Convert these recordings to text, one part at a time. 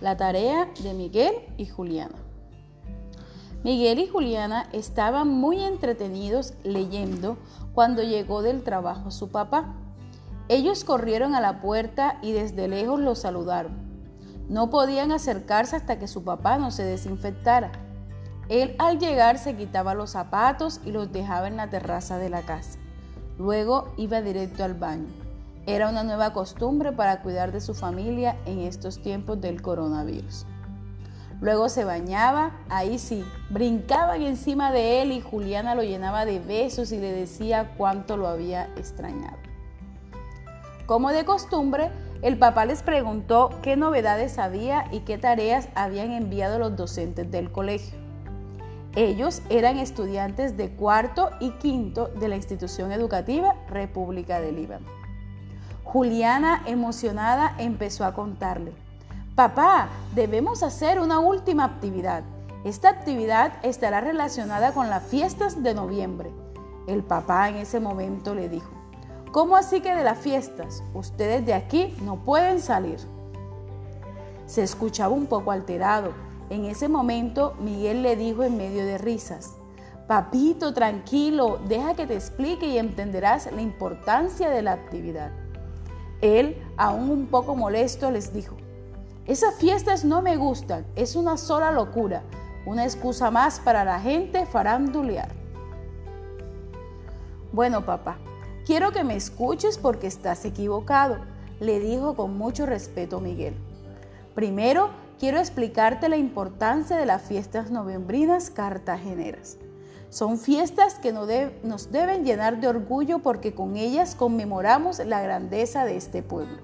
la tarea de Miguel y Juliana. Miguel y Juliana estaban muy entretenidos leyendo cuando llegó del trabajo su papá. Ellos corrieron a la puerta y desde lejos lo saludaron. No podían acercarse hasta que su papá no se desinfectara. Él al llegar se quitaba los zapatos y los dejaba en la terraza de la casa. Luego iba directo al baño. Era una nueva costumbre para cuidar de su familia en estos tiempos del coronavirus. Luego se bañaba, ahí sí, brincaban encima de él y Juliana lo llenaba de besos y le decía cuánto lo había extrañado. Como de costumbre, el papá les preguntó qué novedades había y qué tareas habían enviado los docentes del colegio. Ellos eran estudiantes de cuarto y quinto de la institución educativa República del Líbano. Juliana, emocionada, empezó a contarle. Papá, debemos hacer una última actividad. Esta actividad estará relacionada con las fiestas de noviembre. El papá en ese momento le dijo, ¿cómo así que de las fiestas? Ustedes de aquí no pueden salir. Se escuchaba un poco alterado. En ese momento Miguel le dijo en medio de risas, Papito, tranquilo, deja que te explique y entenderás la importancia de la actividad. Él, aún un poco molesto, les dijo, esas fiestas no me gustan, es una sola locura, una excusa más para la gente farandulear. Bueno, papá, quiero que me escuches porque estás equivocado, le dijo con mucho respeto Miguel. Primero, quiero explicarte la importancia de las fiestas novembrinas cartageneras. Son fiestas que nos deben llenar de orgullo porque con ellas conmemoramos la grandeza de este pueblo.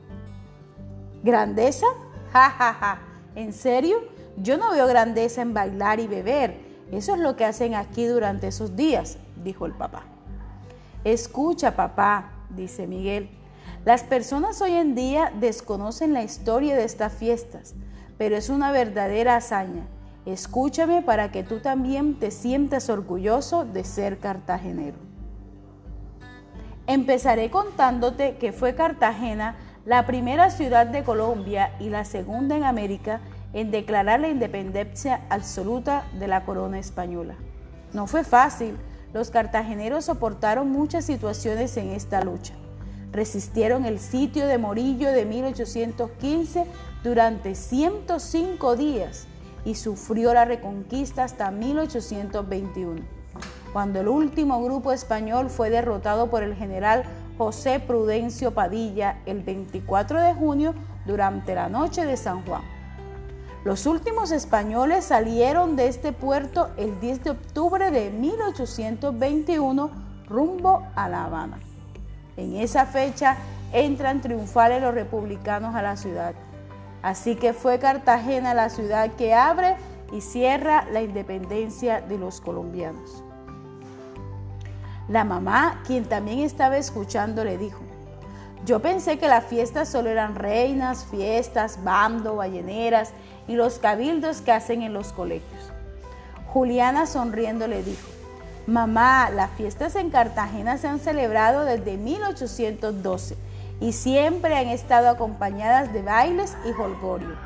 ¿Grandeza? Ja, ja, ja. ¿En serio? Yo no veo grandeza en bailar y beber. Eso es lo que hacen aquí durante esos días, dijo el papá. Escucha, papá, dice Miguel. Las personas hoy en día desconocen la historia de estas fiestas, pero es una verdadera hazaña. Escúchame para que tú también te sientas orgulloso de ser cartagenero. Empezaré contándote que fue Cartagena la primera ciudad de Colombia y la segunda en América en declarar la independencia absoluta de la corona española. No fue fácil, los cartageneros soportaron muchas situaciones en esta lucha. Resistieron el sitio de Morillo de 1815 durante 105 días y sufrió la reconquista hasta 1821, cuando el último grupo español fue derrotado por el general José Prudencio Padilla el 24 de junio durante la noche de San Juan. Los últimos españoles salieron de este puerto el 10 de octubre de 1821 rumbo a La Habana. En esa fecha entran triunfales los republicanos a la ciudad. Así que fue Cartagena la ciudad que abre y cierra la independencia de los colombianos. La mamá, quien también estaba escuchando, le dijo, yo pensé que las fiestas solo eran reinas, fiestas, bando, balleneras y los cabildos que hacen en los colegios. Juliana sonriendo le dijo, mamá, las fiestas en Cartagena se han celebrado desde 1812 y siempre han estado acompañadas de bailes y holgorio.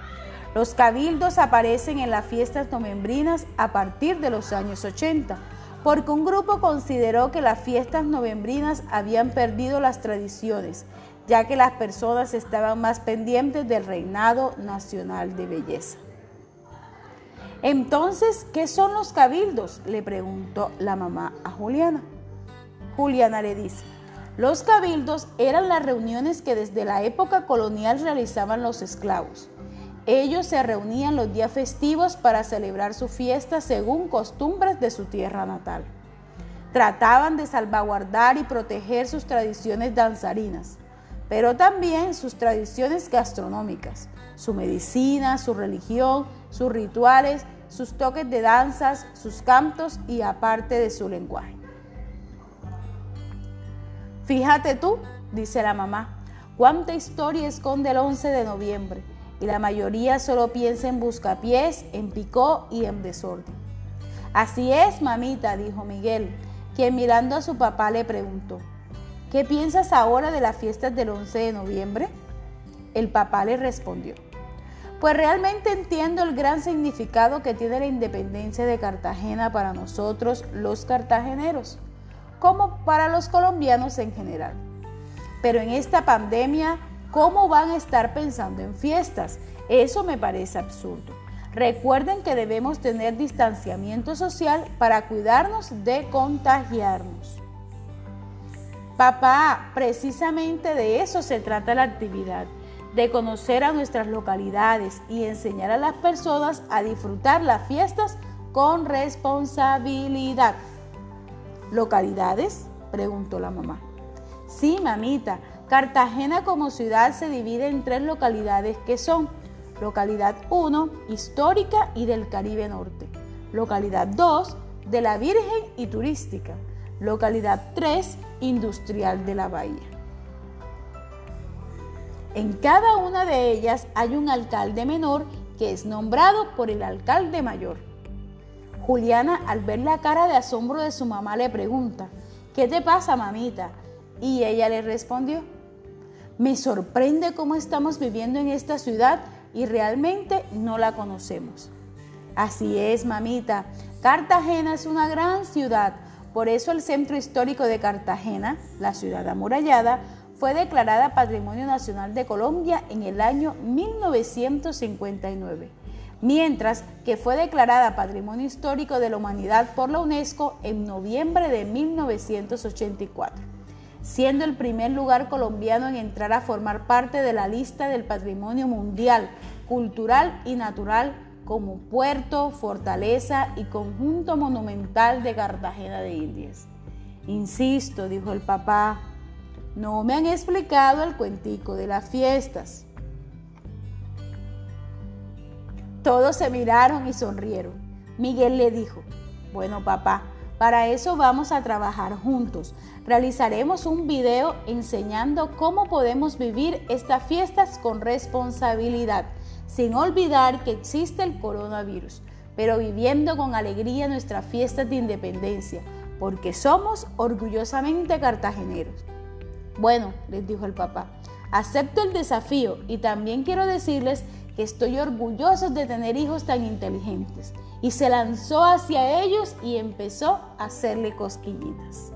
Los cabildos aparecen en las fiestas novembrinas a partir de los años 80 porque un grupo consideró que las fiestas novembrinas habían perdido las tradiciones, ya que las personas estaban más pendientes del reinado nacional de belleza. Entonces, ¿qué son los cabildos? le preguntó la mamá a Juliana. Juliana le dice, los cabildos eran las reuniones que desde la época colonial realizaban los esclavos. Ellos se reunían los días festivos para celebrar su fiesta según costumbres de su tierra natal. Trataban de salvaguardar y proteger sus tradiciones danzarinas, pero también sus tradiciones gastronómicas, su medicina, su religión, sus rituales, sus toques de danzas, sus cantos y aparte de su lenguaje. Fíjate tú, dice la mamá, cuánta historia esconde el 11 de noviembre y la mayoría solo piensa en buscapiés, en picó y en desorden. Así es, mamita, dijo Miguel, quien mirando a su papá le preguntó, ¿qué piensas ahora de las fiestas del 11 de noviembre? El papá le respondió, Pues realmente entiendo el gran significado que tiene la independencia de Cartagena para nosotros los cartageneros, como para los colombianos en general. Pero en esta pandemia, ¿cómo van a estar pensando en fiestas? Eso me parece absurdo. Recuerden que debemos tener distanciamiento social para cuidarnos de contagiarnos. Papá, precisamente de eso se trata la actividad, de conocer a nuestras localidades y enseñar a las personas a disfrutar las fiestas con responsabilidad. ¿Localidades? preguntó la mamá. Sí, mamita, Cartagena como ciudad se divide en tres localidades que son Localidad 1, histórica y del Caribe Norte. Localidad 2, de la Virgen y turística. Localidad 3, industrial de la Bahía. En cada una de ellas hay un alcalde menor que es nombrado por el alcalde mayor. Juliana, al ver la cara de asombro de su mamá, le pregunta, ¿qué te pasa, mamita? Y ella le respondió, me sorprende cómo estamos viviendo en esta ciudad y realmente no la conocemos. Así es, mamita. Cartagena es una gran ciudad. Por eso el centro histórico de Cartagena, la ciudad amurallada, fue declarada Patrimonio Nacional de Colombia en el año 1959, mientras que fue declarada Patrimonio Histórico de la Humanidad por la UNESCO en noviembre de 1984 siendo el primer lugar colombiano en entrar a formar parte de la lista del patrimonio mundial, cultural y natural como puerto, fortaleza y conjunto monumental de Cartagena de Indias. Insisto, dijo el papá, no me han explicado el cuentico de las fiestas. Todos se miraron y sonrieron. Miguel le dijo, bueno papá, para eso vamos a trabajar juntos. Realizaremos un video enseñando cómo podemos vivir estas fiestas con responsabilidad, sin olvidar que existe el coronavirus, pero viviendo con alegría nuestras fiestas de independencia, porque somos orgullosamente cartageneros. Bueno, les dijo el papá, acepto el desafío y también quiero decirles que estoy orgulloso de tener hijos tan inteligentes y se lanzó hacia ellos y empezó a hacerle cosquillitas.